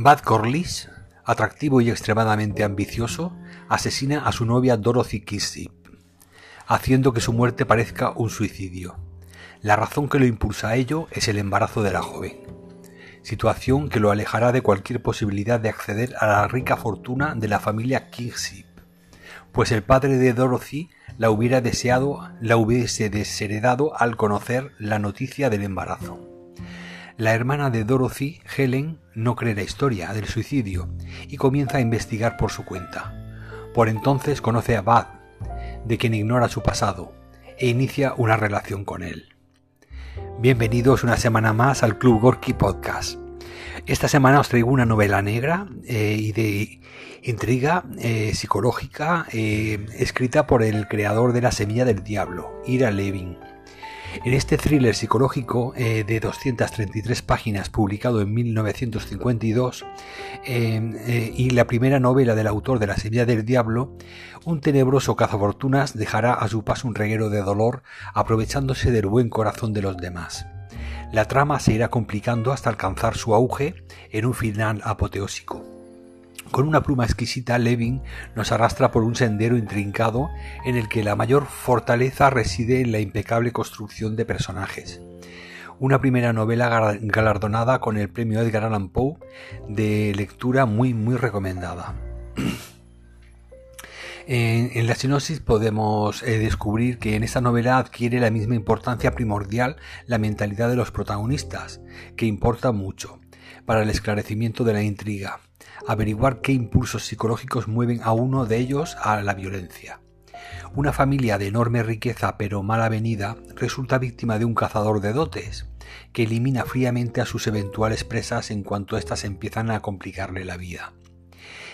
Bad Corliss, atractivo y extremadamente ambicioso, asesina a su novia Dorothy Kissip, haciendo que su muerte parezca un suicidio. La razón que lo impulsa a ello es el embarazo de la joven, situación que lo alejará de cualquier posibilidad de acceder a la rica fortuna de la familia Kissip, pues el padre de Dorothy la hubiera deseado, la hubiese desheredado al conocer la noticia del embarazo. La hermana de Dorothy, Helen, no cree la historia del suicidio y comienza a investigar por su cuenta. Por entonces conoce a Bud, de quien ignora su pasado, e inicia una relación con él. Bienvenidos una semana más al Club Gorky Podcast. Esta semana os traigo una novela negra eh, y de intriga eh, psicológica eh, escrita por el creador de La Semilla del Diablo, Ira Levin. En este thriller psicológico eh, de 233 páginas publicado en 1952 em, eh, y la primera novela del autor de La Semilla del Diablo, un tenebroso cazafortunas dejará a su paso un reguero de dolor aprovechándose del buen corazón de los demás. La trama se irá complicando hasta alcanzar su auge en un final apoteósico. Con una pluma exquisita, Levin nos arrastra por un sendero intrincado en el que la mayor fortaleza reside en la impecable construcción de personajes. Una primera novela galardonada con el premio Edgar Allan Poe de lectura muy muy recomendada. En, la sinopsis podemos eh, descubrir que en esta novela adquiere la misma importancia primordial la mentalidad de los protagonistas, que importa mucho para el esclarecimiento de la intriga averiguar qué impulsos psicológicos mueven a uno de ellos a la violencia. Una familia de enorme riqueza pero mal avenida resulta víctima de un cazador de dotes, que elimina fríamente a sus eventuales presas en cuanto éstas empiezan a complicarle la vida.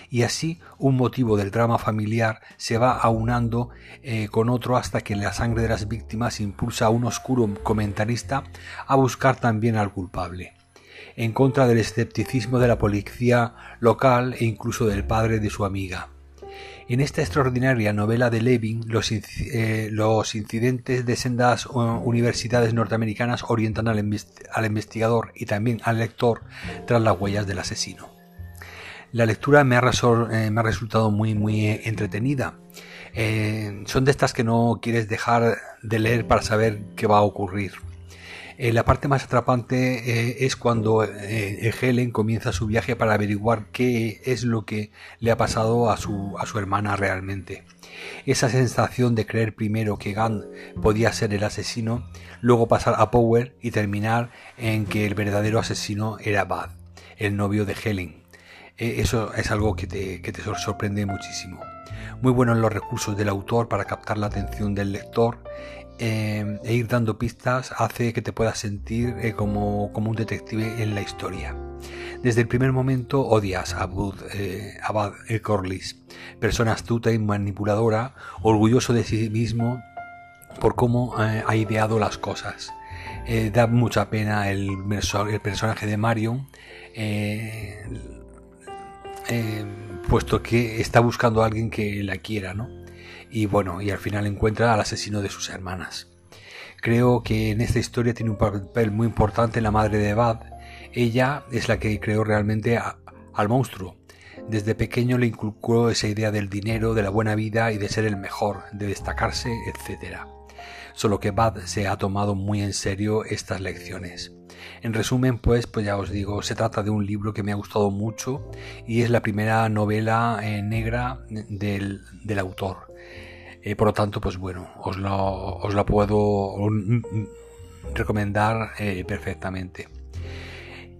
Y así un motivo del drama familiar se va aunando eh, con otro hasta que la sangre de las víctimas impulsa a un oscuro comentarista a buscar también al culpable en contra del escepticismo de la policía local e incluso del padre de su amiga. En esta extraordinaria novela de Levin, los, eh, incidentes de sendas universidades norteamericanas orientan al, investigador y también al lector tras las huellas del asesino. La lectura me ha, eh, resultado muy, muy entretenida. Eh, son de estas que no quieres dejar de leer para saber qué va a ocurrir. Eh, la parte más atrapante eh, es cuando eh, Helen comienza su viaje para averiguar qué es lo que le ha pasado a su, a su hermana realmente. Esa sensación de creer primero que Gunn podía ser el asesino, luego pasar a Power y terminar en que el verdadero asesino era Bud, el novio de Helen. eso es algo que te, que te sorprende muchísimo. Muy buenos los recursos del autor para captar la atención del lector Em, e ir dando pistas hace que te puedas sentir eh, como, como, un detective en la historia. Desde el primer momento odias a Bud, eh, Abad el Corliss, persona astuta y manipuladora, orgulloso de sí mismo por cómo eh, ha ideado las cosas. da mucha pena el, el personaje de Marion, puesto que está buscando a alguien que la quiera, ¿no? Y bueno, y al final encuentra al asesino de sus hermanas. Creo que en esta historia tiene un papel muy importante la madre de Bad. Ella es la que creó realmente al monstruo. Desde pequeño le inculcó esa idea del dinero, de la buena vida y de ser el mejor, de destacarse, etc. Solo que Bad se ha tomado muy en serio estas lecciones. En resumen, pues, pues ya os digo, se trata de un libro que me ha gustado mucho y es la primera novela eh, negra del, del autor. Eh, por lo tanto, pues bueno, os lo, os la puedo recomendar eh, perfectamente.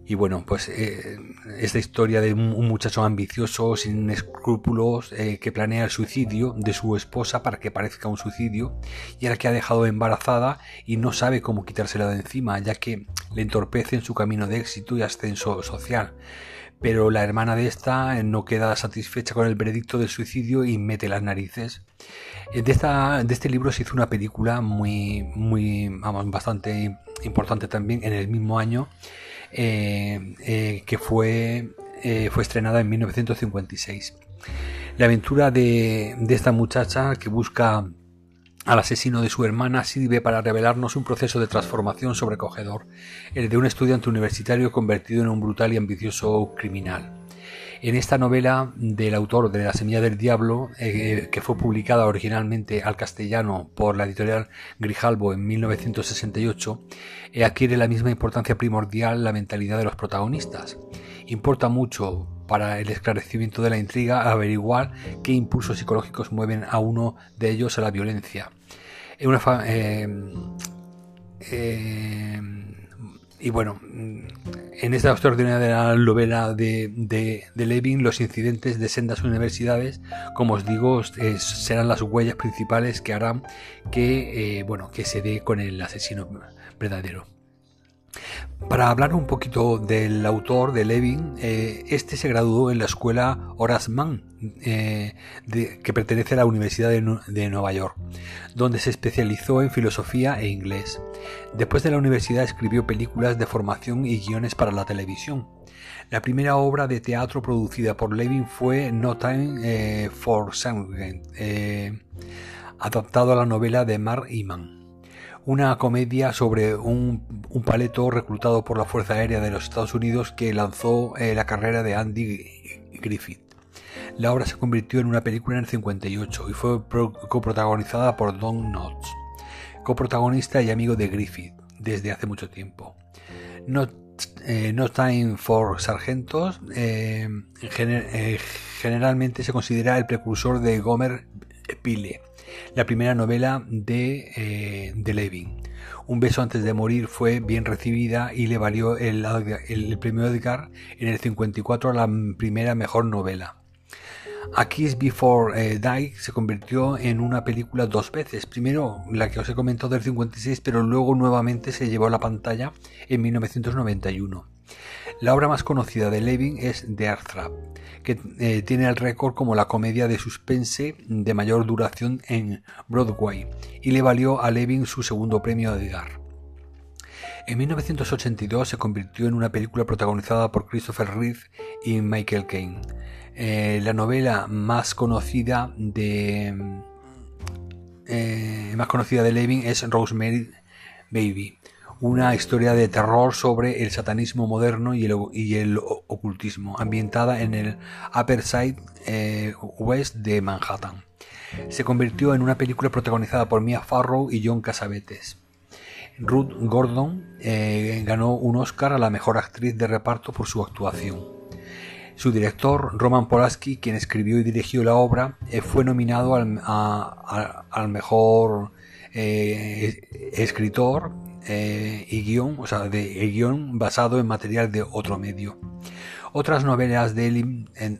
Y bueno, pues eh, esta historia de un, muchacho ambicioso, sin escrúpulos, que planea el suicidio de su esposa para que parezca un suicidio, y ahora que ha dejado embarazada y no sabe cómo quitársela de encima, ya que le entorpece en su camino de éxito y ascenso social pero la hermana de esta no queda satisfecha con el veredicto del suicidio y mete las narices. Eh, de, esta, de este libro se hizo una película muy, muy, vamos, bastante importante también en el mismo año, eh, eh, que fue, fue estrenada en 1956. La aventura de, de esta muchacha que busca al asesino de su hermana sirve para revelarnos un proceso de transformación sobrecogedor, el de un estudiante universitario convertido en un brutal y ambicioso criminal. En esta novela del autor de La Semilla del Diablo, eh, que fue publicada originalmente al castellano por la editorial Grijalbo en 1968, eh, adquiere la misma importancia primordial la mentalidad de los protagonistas. Importa mucho para el esclarecimiento de la intriga averiguar qué impulsos psicológicos mueven a uno de ellos a la violencia. Eh, eh, y bueno, en esta extraordinaria novela de, de, Levin, los incidentes de sendas universidades, como os digo, serán las huellas principales que harán que, eh, bueno, que se dé con el asesino verdadero. Para hablar un poquito del autor, de Levin, eh, este se graduó en la escuela Horace Mann, eh, que pertenece a la Universidad de, Nueva York, donde se especializó en filosofía e inglés. Después de la universidad escribió películas de formación y guiones para la televisión. La primera obra de teatro producida por Levin fue No Time eh, for Sandgren, adaptado a la novela de Mark Iman una comedia sobre un, paleto reclutado por la Fuerza Aérea de los Estados Unidos que lanzó eh, la carrera de Andy Griffith. La obra se convirtió en una película en el 58 y fue coprotagonizada por Don Knotts, coprotagonista y amigo de Griffith desde hace mucho tiempo. No, eh, Time for Sargentos eh, generalmente se considera el precursor de Gomer Pyle la primera novela de, eh, de Levin. Un beso antes de morir fue bien recibida y le valió el, premio Edgar en el 54 a la primera mejor novela. A Kiss Before eh, Die se convirtió en una película dos veces. Primero la que os he comentado del 56, pero luego nuevamente se llevó a la pantalla en 1991. La obra más conocida de Levin es The Trap, que eh, tiene el récord como la comedia de suspense de mayor duración en Broadway y le valió a Levin su segundo premio Edgar. En 1982 se convirtió en una película protagonizada por Christopher Reeve y Michael Caine. Eh, la novela más conocida de eh, más conocida de Levin es Rosemary Baby, una historia de terror sobre el satanismo moderno y el, ocultismo, ambientada en el Upper Side eh, West de Manhattan. Se convirtió en una película protagonizada por Mia Farrow y John Casavetes. Ruth Gordon eh, ganó un Oscar a la mejor actriz de reparto por su actuación. Su director, Roman Polanski, quien escribió y dirigió la obra, eh, fue nominado al, mejor escritor eh, y guion, o sea, de guion basado en material de otro medio. Otras novelas de,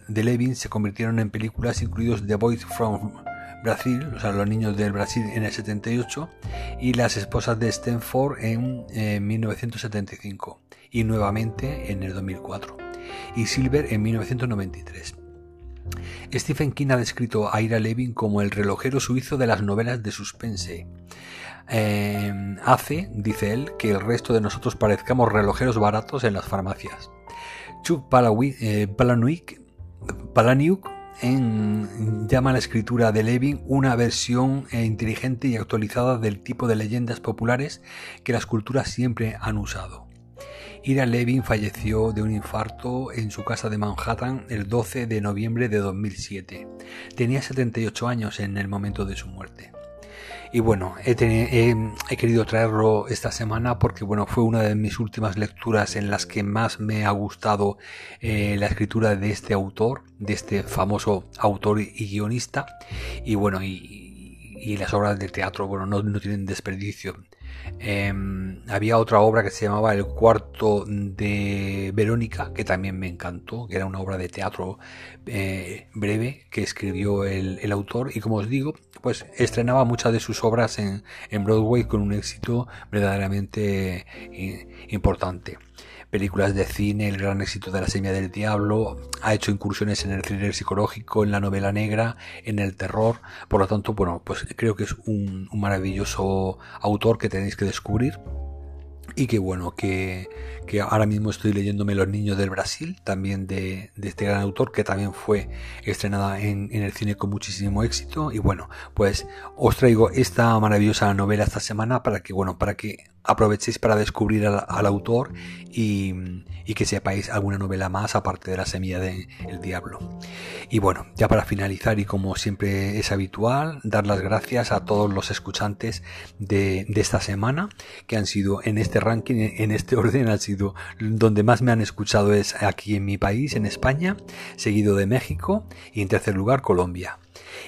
Levin se convirtieron en películas, incluidos The Boys from Brasil, o sea, Los Niños del Brasil en el 78, y Las Esposas de Stanford en 1975, y nuevamente en el 2004, y Silver en 1993. Stephen King ha descrito a Ira Levin como el relojero suizo de las novelas de suspense. Em, hace, dice él, que el resto de nosotros parezcamos relojeros baratos en las farmacias. Chuck eh, Palahniuk llama a la escritura de Levin una versión eh, inteligente y actualizada del tipo de leyendas populares que las culturas siempre han usado. Ira Levin falleció de un infarto en su casa de Manhattan el 12 de noviembre de 2007. Tenía 78 años en el momento de su muerte. Y bueno, he, querido traerlo esta semana porque bueno, fue una de mis últimas lecturas en las que más me ha gustado eh, la escritura de este autor, de este famoso autor y guionista. Y bueno, y, las obras de teatro, bueno, no, no tienen desperdicio. Em, había otra obra que se llamaba El cuarto de Verónica, que también me encantó, que era una obra de teatro eh, breve que escribió el, el, autor. Y como os digo, pues estrenaba muchas de sus obras en, en Broadway con un éxito verdaderamente eh, importante. Películas de cine, el gran éxito de La Semilla del Diablo, ha hecho incursiones en el thriller psicológico, en la novela negra, en el terror, por lo tanto, bueno, pues creo que es un, maravilloso autor que tenéis que descubrir. y que bueno, que, ahora mismo estoy leyéndome Los Niños del Brasil, también de, este gran autor, que también fue estrenada en, en, el cine con muchísimo éxito. Y bueno, pues os traigo esta maravillosa novela esta semana para que, bueno, para que aprovechéis para descubrir al, autor y, que sepáis alguna novela más aparte de la semilla del diablo. Y bueno, ya para finalizar y como siempre es habitual, dar las gracias a todos los escuchantes de, esta semana que han sido en este ranking, en este orden, han sido donde más me han escuchado es aquí en mi país, en España, seguido de México y en tercer lugar Colombia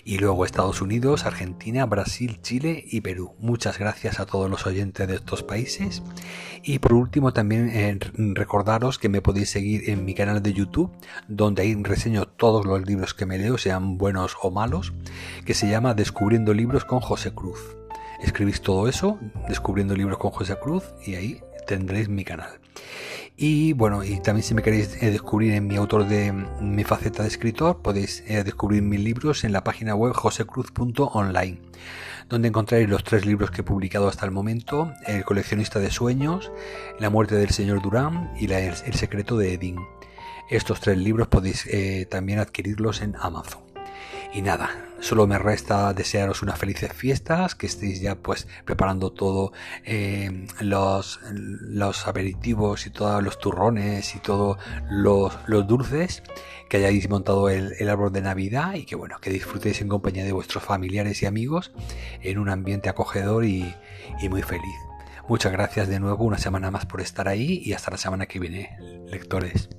y luego Estados Unidos, Argentina, Brasil, Chile y Perú. Muchas gracias a todos los oyentes de estos países. Y por último también eh, recordaros que me podéis seguir en mi canal de YouTube, donde ahí reseño todos los libros que me leo, sean buenos o malos, que se llama Descubriendo Libros con José Cruz. Escribís todo eso, Descubriendo Libros con José Cruz, y ahí tendréis mi canal. Y bueno, y también si me queréis eh, descubrir en mi autor de mi faceta de escritor, podéis eh, descubrir mis libros en la página web josecruz.online, donde encontraréis los tres libros que he publicado hasta el momento, El coleccionista de sueños, La muerte del señor Durán y El secreto de Edín. Estos tres libros podéis eh, también adquirirlos en Amazon. Y nada, solo me resta desearos unas felices fiestas, que estéis ya pues preparando todo eh, los, los aperitivos y todos los turrones y todos los, dulces, que hayáis montado el, árbol de Navidad y que bueno, que disfrutéis en compañía de vuestros familiares y amigos en un ambiente acogedor y, y muy feliz. Muchas gracias de nuevo una semana más por estar ahí y hasta la semana que viene, lectores.